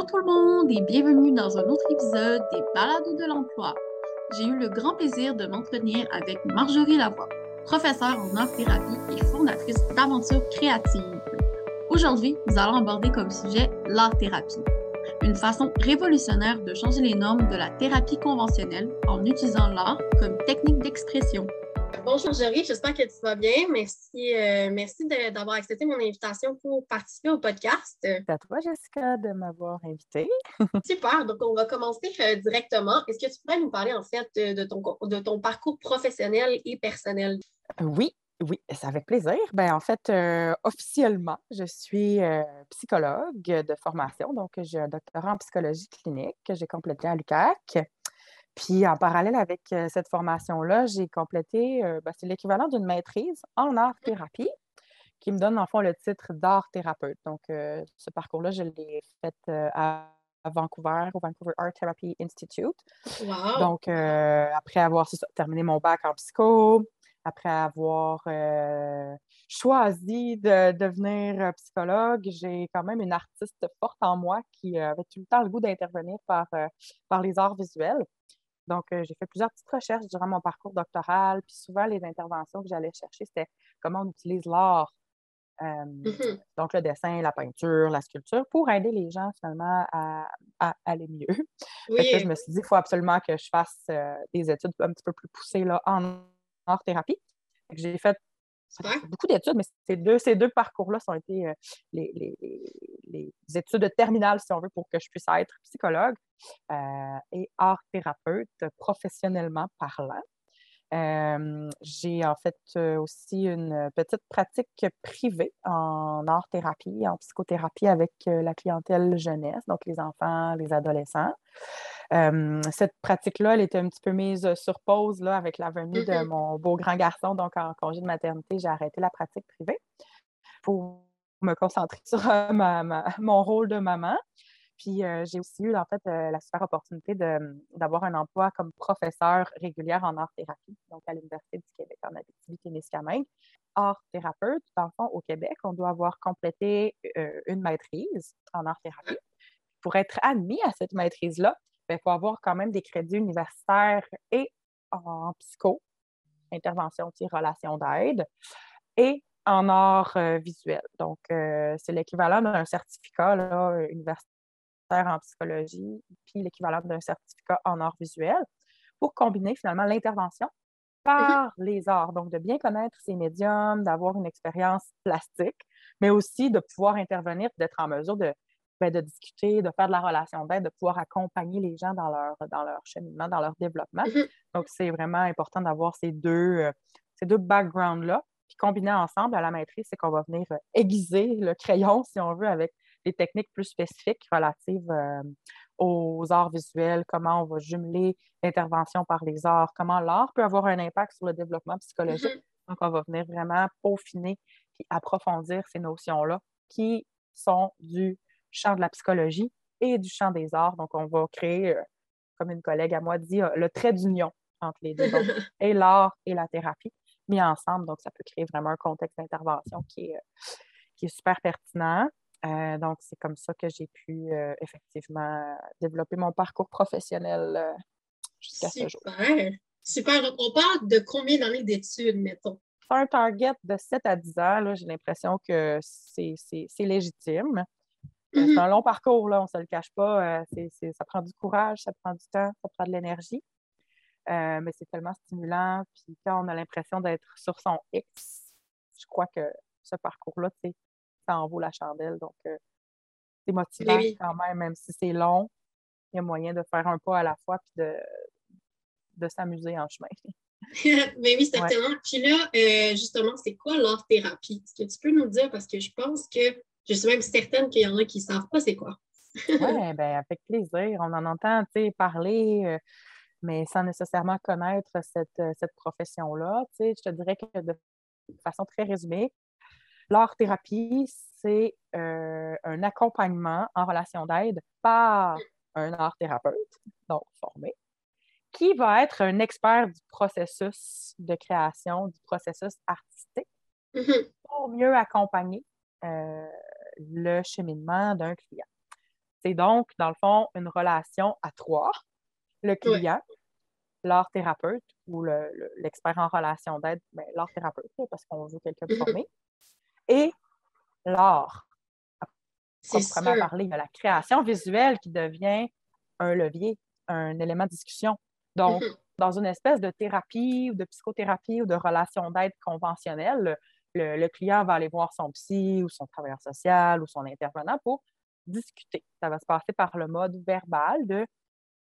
Bonjour tout le monde et bienvenue dans un autre épisode des Balados de l'emploi. J'ai eu le grand plaisir de m'entretenir avec Marjorie Lavoie, professeure en art-thérapie et fondatrice d'aventures créatives. Aujourd'hui, nous allons aborder comme sujet l'art-thérapie, une façon révolutionnaire de changer les normes de la thérapie conventionnelle en utilisant l'art comme technique d'expression. Bonjour Jory, j'espère que tu vas bien. Merci, euh, merci d'avoir accepté mon invitation pour participer au podcast. C'est à toi, Jessica, de m'avoir invité. Super, donc on va commencer euh, directement. Est-ce que tu pourrais nous parler en fait de ton, de ton parcours professionnel et personnel? Oui, oui, c'est avec plaisir. Ben, en fait, euh, officiellement, je suis psychologue de formation, donc j'ai un doctorat en psychologie clinique que j'ai complété à l'UQAC. Puis en parallèle avec cette formation-là, j'ai complété, ben, c'est l'équivalent d'une maîtrise en art-thérapie qui me donne en fond le titre d'art-thérapeute. Donc, ce parcours-là, je l'ai fait à, Vancouver, au Vancouver Art Therapy Institute. Donc, après avoir terminé mon bac en psycho, après avoir choisi de devenir psychologue, j'ai quand même une artiste forte en moi qui avait tout le temps le goût d'intervenir par, par les arts visuels. Donc, euh, j'ai fait plusieurs petites recherches durant mon parcours doctoral, puis souvent, les interventions que j'allais chercher, c'était comment on utilise l'art, euh, mm-hmm. donc le dessin, la peinture, la sculpture, pour aider les gens finalement à, aller mieux. je me suis dit, il faut absolument que je fasse euh, des études un petit peu plus poussées là, en art-thérapie. J'ai fait beaucoup d'études, mais ces deux, ces deux parcours-là ont été euh, les, études terminales, si on veut, pour que je puisse être psychologue euh, et art thérapeute professionnellement parlant. Euh, j'ai en fait aussi une petite pratique privée en art-thérapie, en psychothérapie avec la clientèle jeunesse, donc les enfants, les adolescents cette pratique-là, elle était un petit peu mise sur pause là, avec la venue de mon beau grand garçon. Donc, en congé de maternité, j'ai arrêté la pratique privée pour me concentrer sur mon rôle de maman. Puis j'ai aussi eu en fait la super opportunité d'avoir un emploi comme professeur régulière en art-thérapie, donc à l'Université du Québec en Abitibi-Témiscamingue. Art-thérapeute, dans le fond, au Québec, on doit avoir complété une maîtrise en art-thérapie. Pour être admis à cette maîtrise-là, il ben, faut avoir quand même des crédits universitaires et en psycho, intervention, relation d'aide, et en art euh, visuel. Donc, euh, c'est l'équivalent d'un certificat universitaire en psychologie, puis l'équivalent d'un certificat en art visuel, pour combiner finalement l'intervention par mm-hmm. les arts. Donc, de bien connaître ces médiums, d'avoir une expérience plastique, mais aussi de pouvoir intervenir, d'être en mesure de ben, de discuter, de faire de la relation d'aide, de pouvoir accompagner les gens dans leur, dans leur cheminement, dans leur développement. Mm-hmm. Donc, c'est vraiment important d'avoir ces deux, euh, ces deux backgrounds-là. Puis combinés ensemble à la maîtrise, c'est qu'on va venir euh, aiguiser le crayon, si on veut, avec des techniques plus spécifiques relatives euh, aux arts visuels, comment on va jumeler l'intervention par les arts, comment l'art peut avoir un impact sur le développement psychologique. Mm-hmm. Donc, on va venir vraiment peaufiner et approfondir ces notions-là qui sont du champ de la psychologie et du champ des arts. Donc, on va créer, euh, comme une collègue à moi dit, euh, le trait d'union entre les deux, et l'art et la thérapie mis ensemble. Donc, ça peut créer vraiment un contexte d'intervention qui est, euh, qui est super pertinent. donc, c'est comme ça que j'ai pu effectivement développer mon parcours professionnel jusqu'à ce jour. Super! Super. Donc, on parle de combien d'années d'études, mettons? un target de 7 à 10 ans, j'ai l'impression que c'est légitime. Euh, c'est un long parcours, là, on ne se le cache pas. Euh, ça prend du courage, ça prend du temps, ça prend de l'énergie. Euh, mais c'est tellement stimulant. Puis quand on a l'impression d'être sur son X, je crois que ce parcours-là, ça en vaut la chandelle. Donc, c'est motivant quand même, même si c'est long. Il y a moyen de faire un pas à la fois puis de, de s'amuser en chemin. mais oui, certainement. Puis là, justement, c'est quoi l'art-thérapie? Est-ce que tu peux nous dire? Parce que je pense que je suis même certaine qu'il y en a qui ne savent pas c'est quoi. oui, bien, avec plaisir. On en entend parler, euh, mais sans nécessairement connaître cette, euh, cette profession-là. Je te dirais que de façon très résumée, l'art-thérapie, c'est euh, un accompagnement en relation d'aide par un art-thérapeute, donc formé, qui va être un expert du processus de création, du processus artistique, mm-hmm. pour mieux accompagner le cheminement d'un client. C'est donc, dans le fond, une relation à trois. Le client, l'art thérapeute ou l'expert en relation d'aide, ben, l'art thérapeute, parce qu'on veut quelqu'un de formé, et l'art. Proprement parler, il y a la création visuelle qui devient un levier, un élément de discussion. Donc, mm-hmm. dans une espèce de thérapie ou de psychothérapie ou de relation d'aide conventionnelle, le, client va aller voir son psy ou son travailleur social ou son intervenant pour discuter. Ça va se passer par le mode verbal de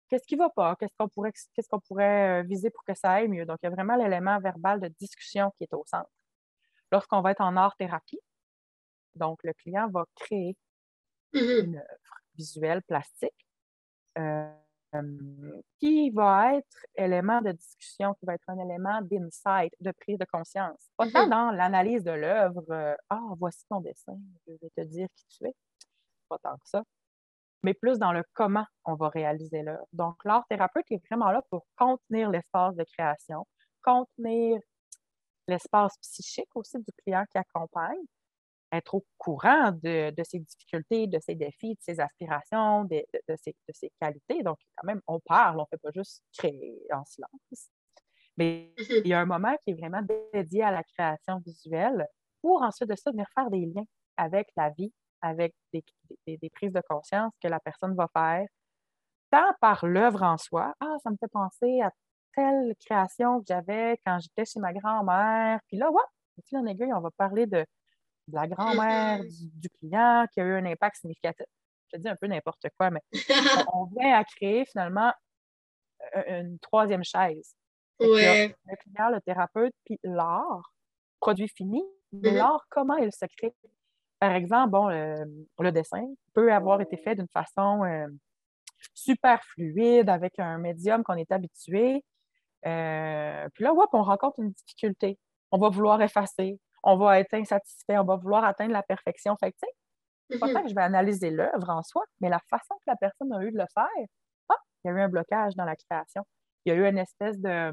qu'est-ce qui ne va pas, qu'est-ce qu'on pourrait, qu'est-ce qu'on pourrait euh, viser pour que ça aille mieux. Donc, il y a vraiment l'élément verbal de discussion qui est au centre. Lorsqu'on va être en art-thérapie, donc le client va créer mm-hmm. une œuvre visuelle plastique euh, qui va être élément de discussion, qui va être un élément d'insight, de prise de conscience. Pas tant mm-hmm. dans l'analyse de l'œuvre, euh, ah, voici ton dessin, je vais te dire qui tu es. Pas tant que ça. Mais plus dans le comment on va réaliser l'œuvre. Donc, l'art thérapeute est vraiment là pour contenir l'espace de création, contenir l'espace psychique aussi du client qui accompagne, être au courant de, ses difficultés, de ses défis, de ses aspirations, de, ses, qualités. Donc, quand même, on parle, on ne fait pas juste créer en silence. Mais mm-hmm. il y a un moment qui est vraiment dédié à la création visuelle pour ensuite de ça venir faire des liens avec la vie, avec des, prises de conscience que la personne va faire, tant par l'œuvre en soi. Ah, ça me fait penser à telle création que j'avais quand j'étais chez ma grand-mère. Puis là, ouais, fil en aiguille, on va parler de de la grand-mère du, client qui a eu un impact significatif. Je dis un peu n'importe quoi, mais on, vient à créer finalement une, troisième chaise. Le client, le thérapeute, puis l'art, produit fini, mais mm-hmm. l'art, comment il se crée? Par exemple, bon, le, dessin peut avoir été fait d'une façon euh, super fluide, avec un médium qu'on est habitué. Euh, puis là, hop, on rencontre une difficulté. On va vouloir effacer, on va être insatisfait, on va vouloir atteindre la perfection. Fait que, tu sais, c'est pas mm-hmm. que je vais analyser l'œuvre en soi, mais la façon que la personne a eu de le faire, ah, il y a eu un blocage dans la création. Il y a eu une espèce de,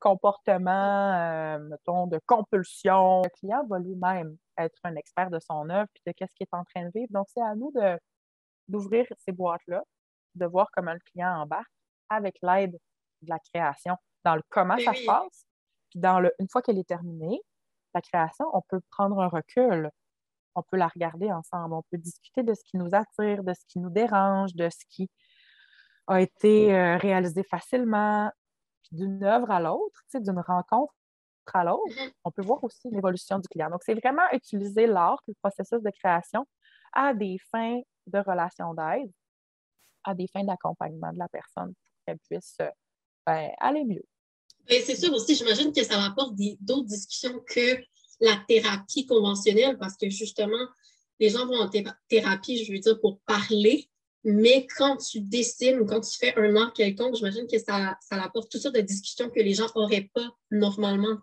comportement, euh, mettons, de compulsion. Le client va lui-même être un expert de son œuvre puis de qu'est-ce qu'il est en train de vivre. Donc, c'est à nous de, d'ouvrir ces boîtes-là, de voir comment le client embarque avec l'aide de la création, dans le comment ça se passe, puis dans le, une fois qu'elle est terminée, la création, on peut prendre un recul, on peut la regarder ensemble, on peut discuter de ce qui nous attire, de ce qui nous dérange, de ce qui a été euh, réalisé facilement, d'une œuvre à l'autre, d'une rencontre à l'autre, mm-hmm. on peut voir aussi l'évolution du client. Donc, c'est vraiment utiliser l'art, le processus de création, à des fins de relation d'aide, à des fins d'accompagnement de la personne pour qu'elle puisse euh, ben, aller mieux. Ben, c'est sûr aussi, j'imagine que ça rapporte d'autres discussions que la thérapie conventionnelle parce que justement, les gens vont en thérapie, je veux dire, pour parler, mais quand tu dessines ou quand tu fais un art quelconque, j'imagine que ça, ça apporte toutes sortes de discussions que les gens n'auraient pas normalement,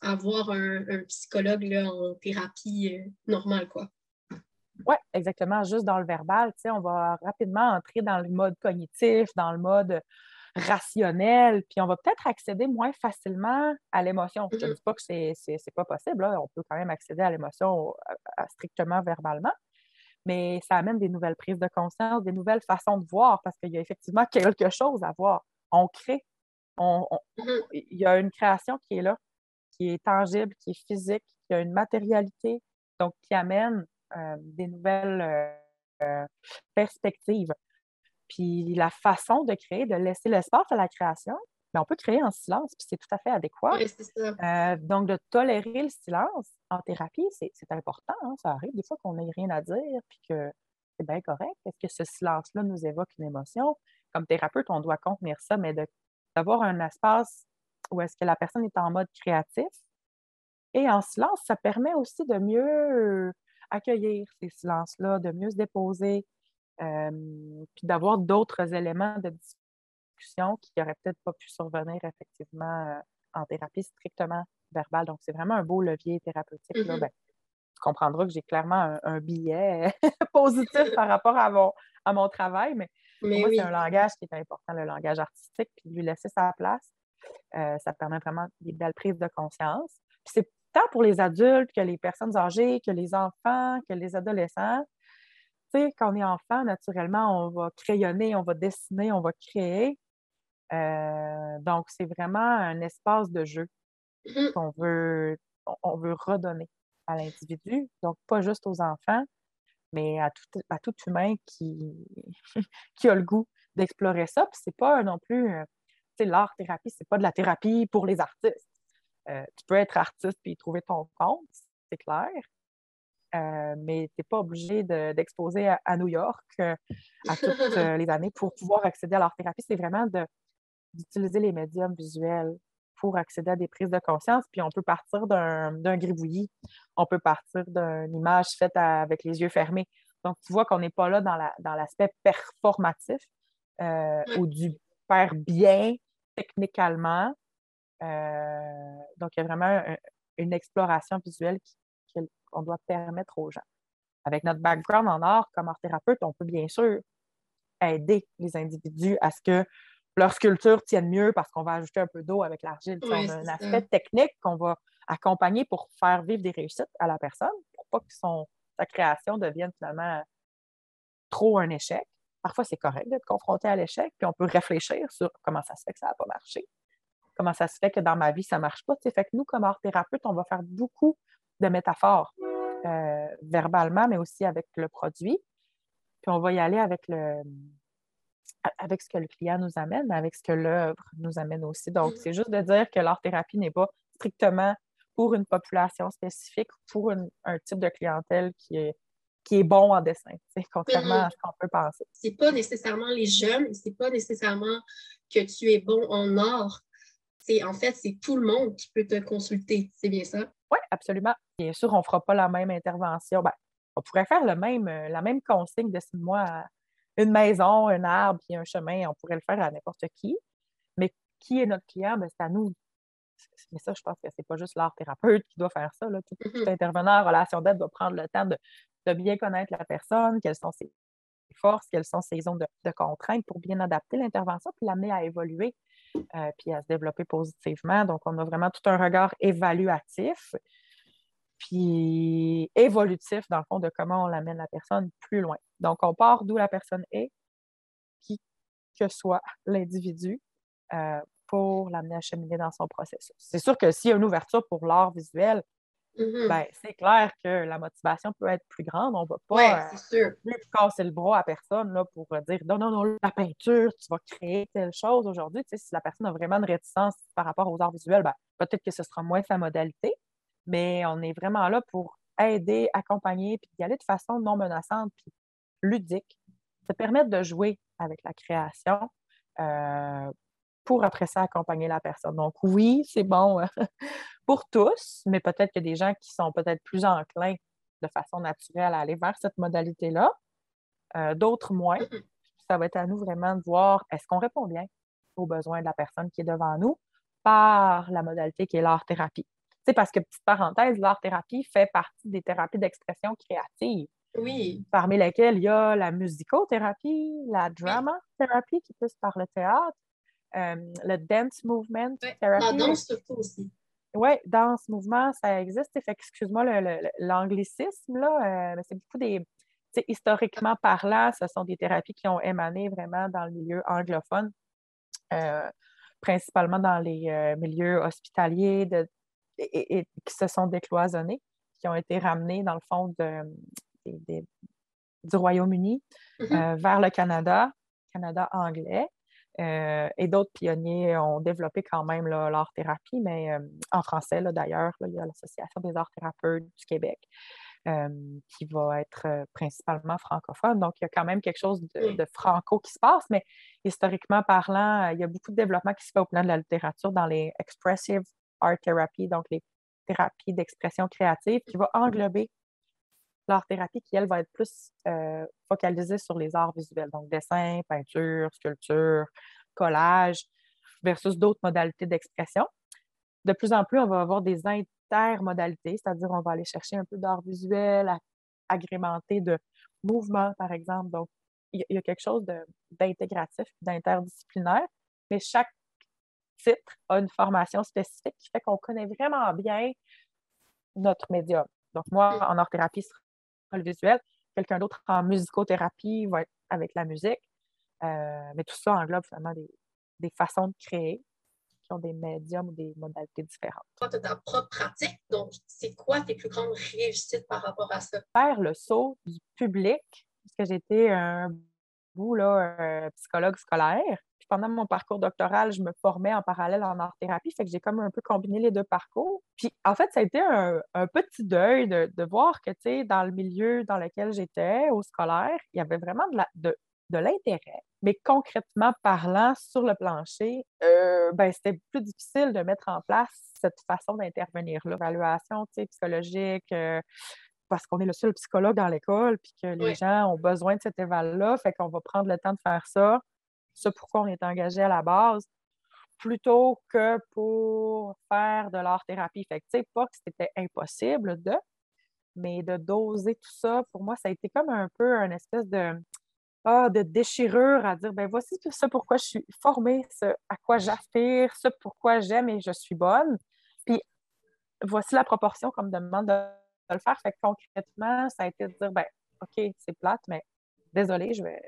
avoir un, un, psychologue là, en thérapie euh, normale, quoi. Oui, exactement. Juste dans le verbal, on va rapidement entrer dans le mode cognitif, dans le mode rationnel, puis on va peut-être accéder moins facilement à l'émotion. Je ne mm-hmm. dis pas que c'est n'est pas possible, on peut quand même accéder à l'émotion strictement verbalement, mais ça amène des nouvelles prises de conscience, des nouvelles façons de voir, parce qu'il y a effectivement quelque chose à voir. On crée, mm-hmm. il y a une création qui est là, qui est tangible, qui est physique, qui a une matérialité, donc qui amène euh, des nouvelles euh, euh, perspectives. Puis la façon de créer, de laisser l'espace à la création, mais on peut créer en silence, puis c'est tout à fait adéquat. Euh, donc, de tolérer le silence en thérapie, c'est important. Hein. Ça arrive des fois qu'on n'ait rien à dire, puis que c'est bien correct. Est-ce que ce silence-là nous évoque une émotion? Comme thérapeute, on doit contenir ça, mais d'avoir un espace où est-ce que la personne est en mode créatif. Et en silence, ça permet aussi de mieux accueillir ces silences-là, de mieux se déposer, puis d'avoir d'autres éléments de discussion qui n'auraient peut-être pas pu survenir effectivement euh, en thérapie strictement verbale. Donc, c'est vraiment un beau levier thérapeutique. Là. Mm-hmm. Ben, tu comprendras que j'ai clairement un, billet positif par rapport à mon, à mon travail, mais, pour moi, c'est un langage qui est important, le langage artistique, puis lui laisser sa place. Euh, ça permet vraiment des belles prises de conscience. Puis c'est tant pour les adultes que les personnes âgées, que les enfants, que les adolescents sais, quand on est enfant, naturellement, on va crayonner, on va dessiner, on va créer. Euh, donc, c'est vraiment un espace de jeu Mhm. qu'on veut, on veut redonner à l'individu. Donc, pas juste aux enfants, mais à tout, à tout humain qui, qui a le goût d'explorer ça. Puis c'est pas non plus, euh, tu sais, l'art-thérapie, c'est pas de la thérapie pour les artistes. Euh, tu peux être artiste puis trouver ton compte, c'est clair. Euh, mais tu n'es pas obligé de- d'exposer à, à New York euh, à toutes euh, les années pour pouvoir accéder à l'art-thérapie. C'est vraiment d'utiliser les médiums visuels pour accéder à des prises de conscience. Puis on peut partir d'un gribouillis, on peut partir d'une image faite à- avec les yeux fermés. Donc, tu vois qu'on n'est pas là dans la- dans l'aspect performatif ou du faire bien techniquement. Donc, il y a vraiment un- une exploration visuelle qui- qu'on doit permettre aux gens. Avec notre background en art comme art thérapeute, on peut bien sûr aider les individus à ce que leur sculpture tienne mieux parce qu'on va ajouter un peu d'eau avec l'argile. Ouais, on a un aspect ça. technique qu'on va accompagner pour faire vivre des réussites à la personne, pour pas que son, sa création devienne finalement trop un échec. Parfois, c'est correct d'être confronté à l'échec, puis on peut réfléchir sur comment ça se fait que ça n'a pas marché, comment ça se fait que dans ma vie, ça ne marche pas. Tu sais, fait que nous, comme art thérapeute, on va faire beaucoup de métaphores euh, verbalement, mais aussi avec le produit. Puis on va y aller avec le avec ce que le client nous amène, avec ce que l'œuvre nous amène aussi. Donc, Mhm. c'est juste de dire que l'art-thérapie n'est pas strictement pour une population spécifique ou pour une- un type de clientèle qui est, qui est bon en dessin, contrairement à ce qu'on peut penser. C'est pas nécessairement les jeunes, c'est pas nécessairement que tu es bon en art. C'est en fait, c'est tout le monde qui peut te consulter. C'est bien ça? Oui, absolument. Bien sûr, on ne fera pas la même intervention. Ben, on pourrait faire le même, euh, la même consigne de six mois à une maison, un arbre, puis un chemin. On pourrait le faire à n'importe qui. Mais qui est notre client? Ben, c'est à nous. Mais ça, je pense que c'est pas juste l'art thérapeute qui doit faire ça. là. Tout, tout Mhm. intervenant en relation d'aide doit prendre le temps de, de bien connaître la personne, quelles sont ses forces, quelles sont ses zones de, de contraintes pour bien adapter l'intervention, puis l'amener à évoluer, euh, puis à se développer positivement. Donc, on a vraiment tout un regard évaluatif, puis évolutif, dans le fond, de comment on l'amène la personne plus loin. Donc, on part d'où la personne est, qui que soit l'individu, euh, pour l'amener à cheminer dans son processus. C'est sûr que s'il y a une ouverture pour l'art visuel, Mhm. ben, c'est clair que la motivation peut être plus grande. On ne va pas ouais, euh, c'est sûr. plus casser le bras à personne là, pour euh, dire non, non, non, la peinture, tu vas créer telle chose aujourd'hui. Tu sais, si la personne a vraiment une réticence par rapport aux arts visuels, ben, peut-être que ce sera moins sa modalité, mais on est vraiment là pour aider, accompagner, puis y aller de façon non menaçante, puis ludique, se permettre de jouer avec la création euh, pour après ça accompagner la personne. Donc oui, c'est bon euh, pour tous, mais peut-être qu'il y a des gens qui sont peut-être plus enclins de façon naturelle à aller vers cette modalité-là, euh, d'autres moins. Ça va être à nous vraiment de voir est-ce qu'on répond bien aux besoins de la personne qui est devant nous par la modalité qui est l'art-thérapie? C'est parce que, petite parenthèse, l'art-thérapie fait partie des thérapies d'expression créative, Oui. parmi lesquelles il y a la musicothérapie, la drama-thérapie qui pousse par le théâtre, euh, le dance movement therapy. La danse surtout aussi. Oui, danse, mouvement, ça existe. Fait excuse-moi l'anglicisme, là, euh, c'est beaucoup des. Historiquement parlant, ce sont des thérapies qui ont émané vraiment dans le milieu anglophone, euh, principalement dans les euh, milieux hospitaliers de- et, qui se sont décloisonnés, qui ont été ramenés dans le fond de- du Royaume-Uni Mhm. euh, vers le Canada, Canada anglais. Euh, et d'autres pionniers ont développé quand même là, l'art-thérapie, mais euh, en français d'ailleurs, il y a l'Association des arts-thérapeutes du Québec euh, qui va être principalement francophone. Donc, il y a quand même quelque chose de, de franco qui se passe, mais historiquement parlant, il y a beaucoup de développement qui se fait au plan de la littérature dans les expressive art therapy, donc les thérapies d'expression créative, qui va englober l'art-thérapie qui, elle, va être plus euh, focalisée sur les arts visuels, donc dessin, peinture, sculpture, collage, versus d'autres modalités d'expression. De plus en plus, on va avoir des intermodalités, c'est-à-dire on va aller chercher un peu d'art visuel agrémenté de mouvement, par exemple. Donc, il y, a- quelque chose d'intégratif, d'interdisciplinaire, mais chaque titre a une formation spécifique qui fait qu'on connaît vraiment bien notre médium. Donc, moi, en art-thérapie, le visuel. quelqu'un d'autre en musicothérapie va être avec la musique. Euh, mais tout ça englobe finalement des, des, façons de créer qui ont des médiums ou des modalités différentes. Toi, tu as ta propre pratique, donc c'est quoi tes plus grandes réussites par rapport à ça? Faire le saut du public, parce que j'étais un bout là, psychologue scolaire. Puis pendant mon parcours doctoral, je me formais en parallèle en art-thérapie, fait que j'ai comme un peu combiné les deux parcours. Puis en fait, ça a été un, petit deuil de, voir que, tu sais, dans le milieu dans lequel j'étais, au scolaire, il y avait vraiment de, l'intérêt. Mais concrètement parlant, sur le plancher, euh, ben, c'était plus difficile de mettre en place cette façon d'intervenir-là. L'évaluation psychologique, euh, parce qu'on est le seul psychologue dans l'école, puis que les gens ont besoin de cet éval-là, fait qu'on va prendre le temps de faire ça. C'est pourquoi on est engagé à la base, plutôt que pour faire de l'art-thérapie. Fait que, tu sais, pas que c'était impossible de, mais de doser tout ça, pour moi, ça a été comme un peu un espèce de, ah, de déchirure à dire, ben voici ce pourquoi je suis formée, ce à quoi j'aspire, ce pourquoi j'aime et je suis bonne. Puis voici la proportion qu'on me demande de le faire. Fait que concrètement, ça a été de dire, ben, OK, c'est plate, mais désolé, je vais,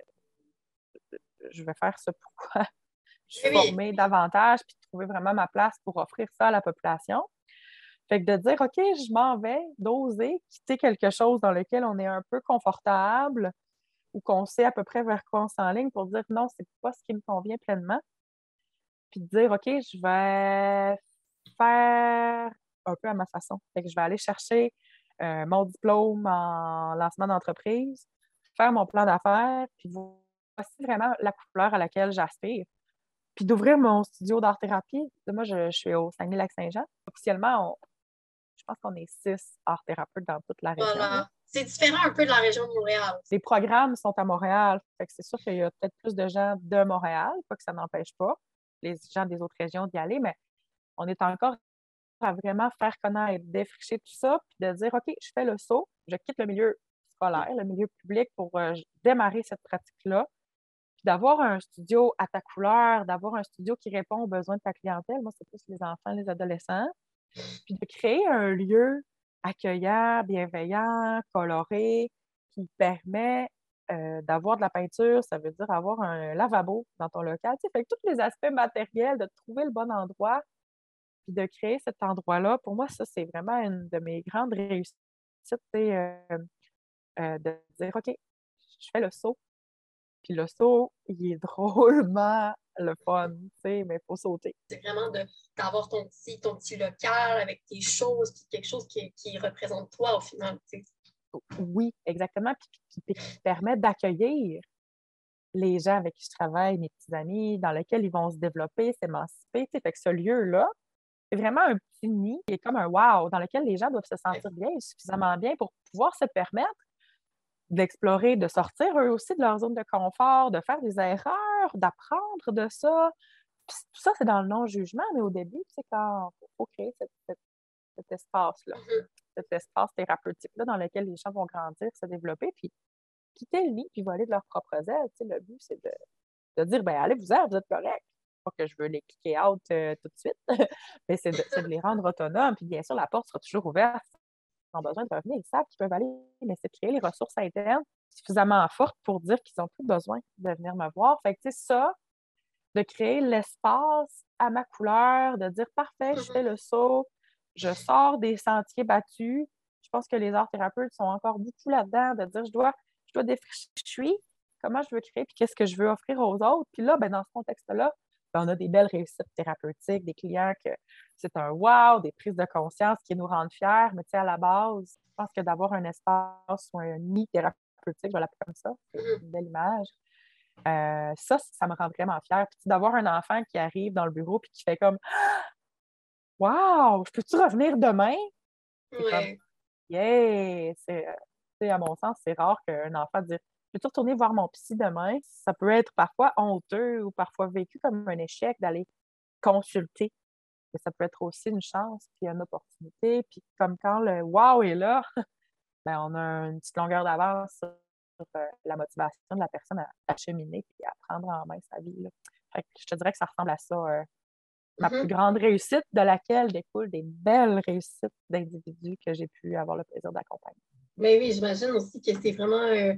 je vais faire ce pourquoi je suis formée davantage, puis trouver vraiment ma place pour offrir ça à la population. Fait que de dire, OK, je m'en vais, d'oser quitter quelque chose dans lequel on est un peu confortable ou qu'on sait à peu près vers quoi on s'enligne pour dire non, c'est pas ce qui me convient pleinement. Puis de dire, OK, je vais faire un peu à ma façon. Fait que je vais aller chercher euh, mon diplôme en lancement d'entreprise, faire mon plan d'affaires, puis voici vraiment la couleur à laquelle j'aspire. Puis d'ouvrir mon studio d'art-thérapie. Moi, je, suis au Saguenay-Lac-Saint-Jean. Officiellement, je pense qu'on est six art-thérapeutes dans toute la région. C'est différent un peu de la région de Montréal. Les programmes sont à Montréal. c'est sûr qu'il y a peut-être plus de gens de Montréal, pas que ça n'empêche pas les gens des autres régions d'y aller, mais on est encore à vraiment faire connaître, défricher tout ça, puis de dire, OK, je fais le saut, je quitte le milieu scolaire, le milieu public pour euh, démarrer cette pratique-là, puis d'avoir un studio à ta couleur, d'avoir un studio qui répond aux besoins de ta clientèle. Moi, c'est plus les enfants, les adolescents. Puis de créer un lieu accueillant, bienveillant, coloré, qui permet euh, d'avoir de la peinture, ça veut dire avoir un lavabo dans ton local. Tu sais, fait que tous les aspects matériels, de trouver le bon endroit, puis de créer cet endroit-là, pour moi, ça, c'est vraiment une de mes grandes réussites, euh, euh, de dire, OK, je fais le saut. Puis le saut, il est drôlement le fun, tu sais, mais il faut sauter. C'est vraiment d'avoir ton petit, ton petit local avec tes choses, puis quelque chose qui, qui représente toi au final, tu sais. Oui, exactement, puis qui permet d'accueillir les gens avec qui je travaille, mes petits amis, dans lesquels ils vont se développer, s'émanciper. Fait que ce lieu-là, vraiment un petit nid qui est comme un wow, dans lequel les gens doivent se sentir bien, suffisamment bien pour pouvoir se permettre d'explorer, de sortir eux aussi de leur zone de confort, de faire des erreurs, d'apprendre de ça. tout ça, c'est dans le non-jugement, mais au début, c'est quand il faut créer cet espace-là, mm-hmm. cet espace thérapeutique-là dans lequel les gens vont grandir, se développer, puis quitter le nid, puis voler de leurs propres ailes. le but, c'est de, dire, ben allez, vous êtes, vous êtes correct pas que je veux les cliquer out euh, tout de suite, mais c'est de, les rendre autonomes. Puis bien sûr, la porte sera toujours ouverte. Ils ont besoin de revenir, ils savent qu'ils peuvent aller, mais c'est de créer les ressources internes suffisamment fortes pour dire qu'ils n'ont plus besoin de venir me voir. Fait que, tu sais, ça, de créer l'espace à ma couleur, de dire parfait, je mm-hmm. fais le saut, je sors des sentiers battus. Je pense que les arts thérapeutes sont encore beaucoup là-dedans, de dire je dois, je dois défricher je suis, comment je veux créer, puis qu'est-ce que je veux offrir aux autres. Puis là, ben, dans ce contexte-là, on a des belles réussites thérapeutiques, des clients que c'est un wow, des prises de conscience qui nous rendent fiers. Mais tu sais, à la base, je pense que d'avoir un espace ou un nid thérapeutique, je vais l'appeler comme ça, c'est mm-hmm. une belle image. Euh, ça, ça me rend vraiment fière. Puis d'avoir un enfant qui arrive dans le bureau et qui fait comme Wow, je peux-tu revenir demain? Oui. yeah! C'est, à mon sens, c'est rare qu'un enfant dise peux-tu retourner voir mon psy demain? Ça peut être parfois honteux ou parfois vécu comme un échec d'aller consulter. Mais ça peut être aussi une chance, puis une opportunité. Puis comme quand le wow est là, ben on a une petite longueur d'avance sur euh, la motivation de la personne à, cheminer et à prendre en main sa vie. je te dirais que ça ressemble à ça. Euh, ma plus mm-hmm. grande réussite, de laquelle découlent des belles réussites d'individus que j'ai pu avoir le plaisir d'accompagner. Mais oui, j'imagine aussi que c'est vraiment euh,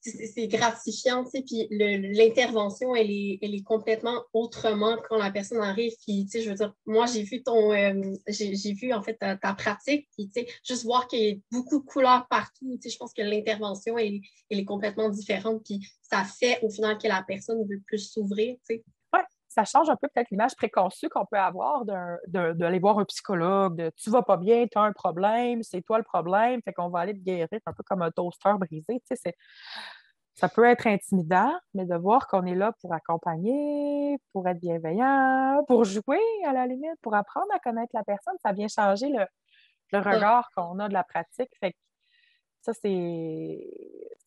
c'est gratifiant, tu sais, puis l'intervention, elle est, elle est complètement autrement quand la personne arrive, puis, tu sais, je veux dire, moi, j'ai vu ton, euh, j'ai vu, en fait, ta, pratique, puis, tu sais, juste voir qu'il y a beaucoup de couleurs partout, tu sais, je pense que l'intervention, elle, elle, est complètement différente, puis ça fait, au final, que la personne veut plus s'ouvrir, tu sais. Ça change un peu peut-être l'image préconçue qu'on peut avoir d'aller voir un psychologue, de tu vas pas bien, tu as un problème, c'est toi le problème, fait qu'on va aller te guérir un peu comme un toaster brisé. Tu sais, ça peut être intimidant, mais de voir qu'on est là pour accompagner, pour être bienveillant, pour jouer à la limite, pour apprendre à connaître la personne, ça vient changer le, regard qu'on a de la pratique. Fait que ça, c'est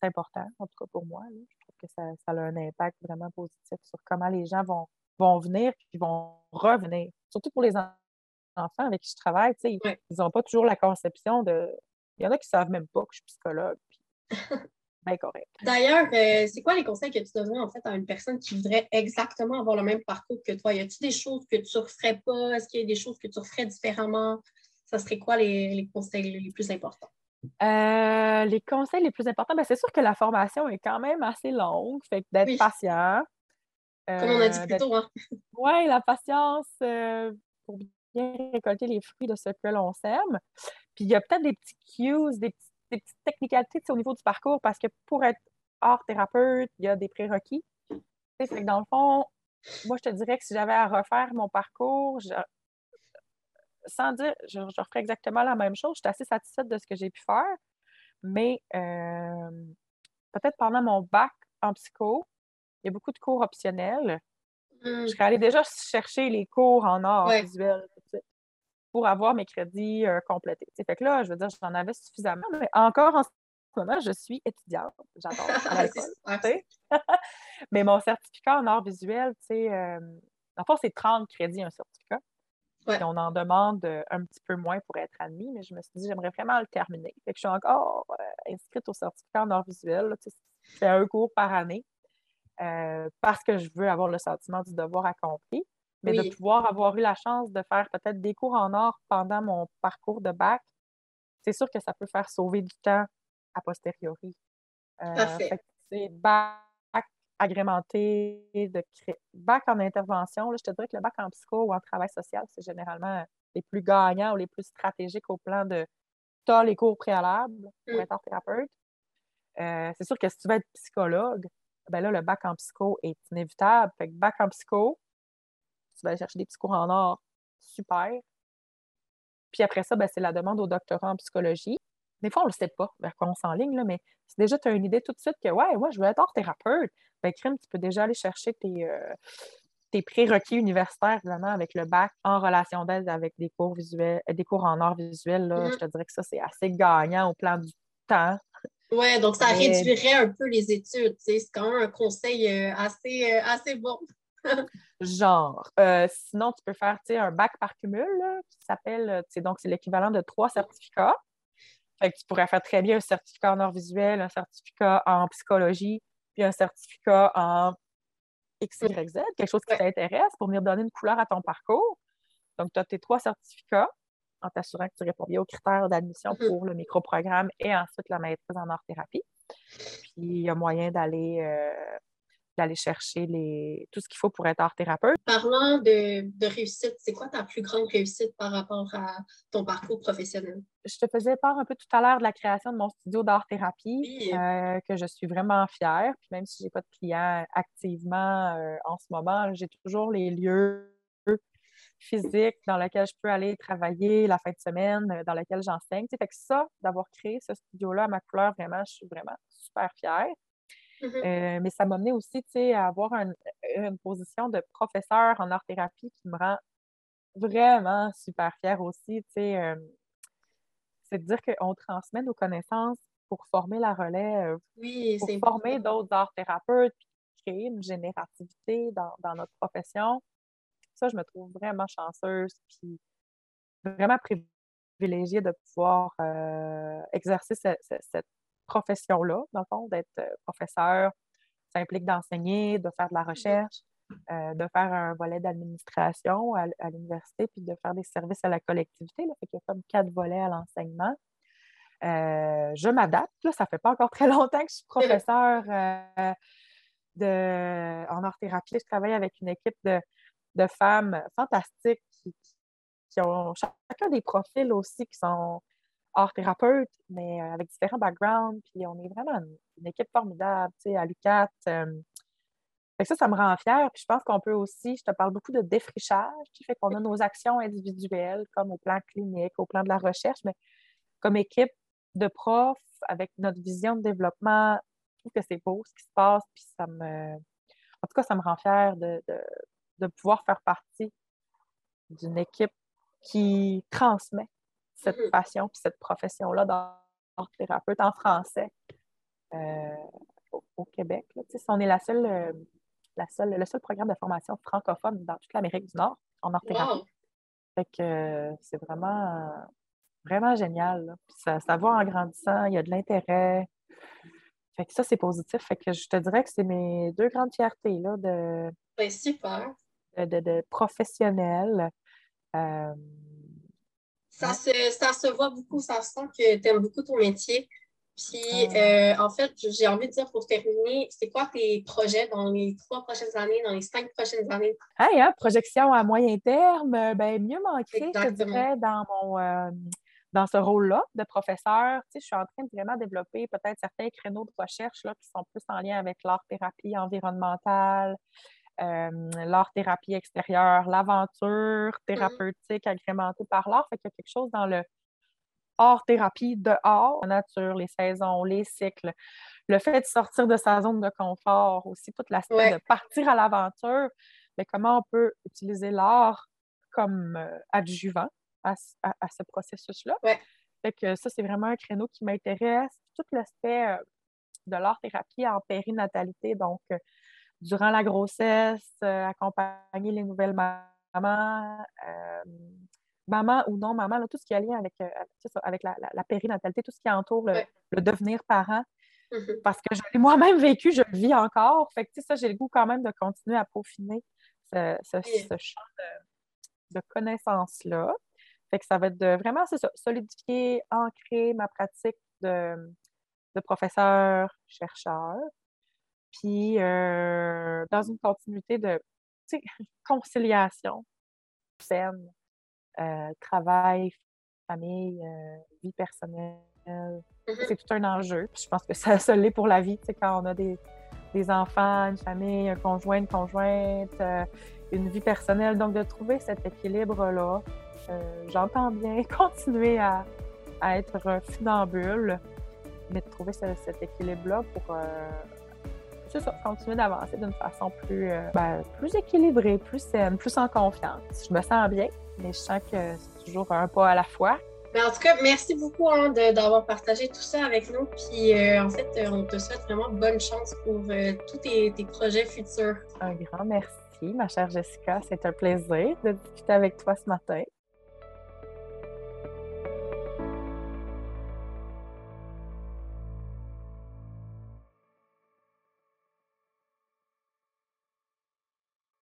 important, en tout cas pour moi. Je trouve que ça, a un impact vraiment positif sur comment les gens vont, vont venir et vont revenir. Surtout pour les enfants avec qui je travaille, ils n'ont pas toujours la conception de. Il y en a qui ne savent même pas que je suis psychologue. Ben, correct. D'ailleurs, euh, c'est quoi les conseils que tu donnerais en fait à une personne qui voudrait exactement avoir le même parcours que toi? Y a-t-il des choses que tu ne referais pas? Est-ce qu'il y a des choses que tu referais différemment? Ça serait quoi les, conseils les plus importants? Euh, les conseils les plus importants, ben, c'est sûr que la formation est quand même assez longue, fait d'être patient. Comme on a dit euh, plus tôt. Hein? Oui, la patience pour bien récolter les fruits de ce que l'on sème. Puis il y a peut-être des petits cues, des petits des petites technicalités au niveau du parcours parce que pour être hors thérapeute, il y a des prérequis. Fait dans le fond, moi, je te dirais que si j'avais à refaire mon parcours, sans dire, je, referais exactement la même chose. Je suis assez satisfaite de ce que j'ai pu faire, mais euh, peut-être pendant mon bac en psycho, il y a beaucoup de cours optionnels. Mmh. Je serais allée déjà chercher les cours en art visuel pour avoir mes crédits euh, complétés. Fait que là, je veux dire, j'en avais suffisamment, mais encore en ce moment, je suis étudiante. J'adore mais mon certificat en art visuel, tu sais, euh, en fait, c'est 30 crédits un certificat. Et on en demande euh, un petit peu moins pour être admis, mais je me suis dit, j'aimerais vraiment le terminer. Fait que je suis encore inscrite au certificat en art visuel. fais un cours par année parce que je veux avoir le sentiment du devoir accompli. Mais de pouvoir avoir eu la chance de faire peut-être des cours en or pendant mon parcours de bac, c'est sûr que ça peut faire sauver du temps a posteriori. Euh, c'est bac agrémenté de bac en intervention. je te dirais que le bac en psycho ou en travail social, c'est généralement les plus gagnants ou les plus stratégiques au plan de tu as les cours préalables pour mmh. être thérapeute. Euh, c'est sûr que si tu veux être psychologue, ben là, le bac en psycho est inévitable. Fait que bac en psycho, tu vas aller chercher des petits cours en or, super. Puis après ça, ben, c'est la demande au doctorat en psychologie. Des fois, on ne le sait pas vers quoi on s'enligne, mais si déjà tu as une idée tout de suite que, ouais, moi, je veux être hors thérapeute, ben, crime, tu peux déjà aller chercher tes, euh, tes prérequis universitaires, évidemment, avec le bac en relation d'aide avec des cours visuels, des cours en art visuel. Là, mm-hmm. Je te dirais que ça, c'est assez gagnant au plan du temps. Oui, donc ça réduirait un peu les études. C'est quand même un conseil euh, assez, euh, assez bon. Genre. Euh, sinon, tu peux faire un bac par cumul qui s'appelle, donc c'est l'équivalent de trois certificats. Fait que tu pourrais faire très bien un certificat en art visuel, un certificat en psychologie, puis un certificat en XYZ, quelque chose qui t'intéresse pour venir donner une couleur à ton parcours. Donc, tu as tes trois certificats en t'assurant que tu réponds bien aux critères d'admission mm-hmm. pour le microprogramme et ensuite la maîtrise en art-thérapie. Puis, il y a moyen d'aller euh, d'aller chercher les, tout ce qu'il faut pour être art thérapeute. Parlant de, de réussite, c'est quoi ta plus grande réussite par rapport à ton parcours professionnel? Je te faisais part un peu tout à l'heure de la création de mon studio d'art-thérapie, euh, que je suis vraiment fière. Puis même si je n'ai pas de clients activement euh, en ce moment, j'ai toujours les lieux physiques dans lesquels je peux aller travailler la fin de semaine, euh, dans lesquels j'enseigne. Fait que ça, d'avoir créé ce studio-là à ma couleur, vraiment, je suis vraiment super fière. Mm-hmm. Euh, mais ça m'a mené aussi à avoir une position de professeur en art-thérapie qui me rend vraiment super fière aussi. Euh, c'est de dire qu'on transmet nos connaissances pour former la relève, oui, pour former d'autres art-thérapeutes, créer une générativité dans, notre profession. Ça, je me trouve vraiment chanceuse, puis vraiment privilégiée de pouvoir euh, exercer cette profession-là, dans le fond, d'être euh, professeur. Ça implique d'enseigner, de faire de la recherche, euh, de faire un volet d'administration à, l'université, puis de faire des services à la collectivité. Là. Fait qu'il y a comme quatre volets à l'enseignement. je m'adapte. Ça fait pas encore très longtemps que je suis professeure de, en art-thérapie. Je travaille avec une équipe de, de femmes fantastiques qui, qui, ont chacun des profils aussi qui sont art-thérapeutes, mais euh, avec différents backgrounds. Puis on est vraiment une, équipe formidable, tu sais, à l'UCAT. Euh. ça, ça me rend fière. Puis je pense qu'on peut aussi, je te parle beaucoup de défrichage, qui fait qu'on a nos actions individuelles, comme au plan clinique, au plan de la recherche, mais comme équipe de profs, avec notre vision de développement, je trouve que c'est beau ce qui se passe, puis ça me... En tout cas, ça me rend fière de pouvoir faire partie d'une équipe qui transmet cette mm-hmm. passion et cette profession-là d'art thérapeute en français euh, au, Québec. on est la seule, euh, la seule, le seul programme de formation francophone dans toute l'Amérique du Nord en art thérapie. que c'est vraiment, vraiment génial. Ça, ça va en grandissant, il y a de l'intérêt. Fait que ça, c'est positif. Fait que je te dirais que c'est mes deux grandes fiertés là, de, ben, super. De, de, professionnels. Euh, ça, se, ça se voit beaucoup, ça sent que tu aimes beaucoup ton métier. Puis, euh, en fait, j'ai envie de dire pour terminer, c'est quoi tes projets dans les trois prochaines années, dans les cinq prochaines années? Hey, hein, projection à moyen terme, euh, ben, mieux manquer, je dirais, dans mon. dans ce rôle-là de professeur, tu sais, je suis en train de vraiment développer peut-être certains créneaux de recherche là, qui sont plus en lien avec l'art-thérapie environnementale, l'art-thérapie extérieure, l'aventure mm-hmm. thérapeutique agrémentée par l'art. Fait qu'il y a quelque chose dans le art-thérapie dehors, la nature, les saisons, les cycles, le fait de sortir de sa zone de confort, aussi tout l'aspect de partir à l'aventure, mais comment on peut utiliser l'art comme euh, adjuvant à, ce processus-là? Fait que ça, c'est vraiment un créneau qui m'intéresse. Tout l'aspect euh, de l'art-thérapie en périnatalité, donc durant la grossesse, euh, accompagner les nouvelles mamans, euh, maman ou non maman, tout ce qui a lien avec, euh, avec la, périnatalité, tout ce qui entoure le, devenir parent. Mm-hmm. Parce que je l'ai moi-même vécu, je le vis encore. Fait que ça, j'ai le goût quand même de continuer à peaufiner ce, champ de, connaissances-là. Fait que ça va être de vraiment solidifier, ancrer ma pratique de, de professeur, chercheur, puis euh, dans une continuité de conciliation saine, euh, travail, famille, euh, vie personnelle. Mm-hmm. C'est tout un enjeu. Puis je pense que ça, ça l'est pour la vie, quand on a des, des, enfants, une famille, un conjoint, une conjointe, une vie personnelle. Donc, de trouver cet équilibre-là, j'entends bien continuer à, à, être un funambule, mais de trouver cet équilibre-là pour c'est ça, continuer d'avancer d'une façon plus, euh, ben, plus équilibrée, plus saine, plus en confiance. Je me sens bien, mais je sens que c'est toujours un pas à la fois. Ben, en tout cas, merci beaucoup hein, d'avoir partagé tout ça avec nous. Puis euh, en fait, euh, on te souhaite vraiment bonne chance pour tous tes, tes, projets futurs. Un grand merci, ma chère Jessica. C'est un plaisir de discuter avec toi ce matin.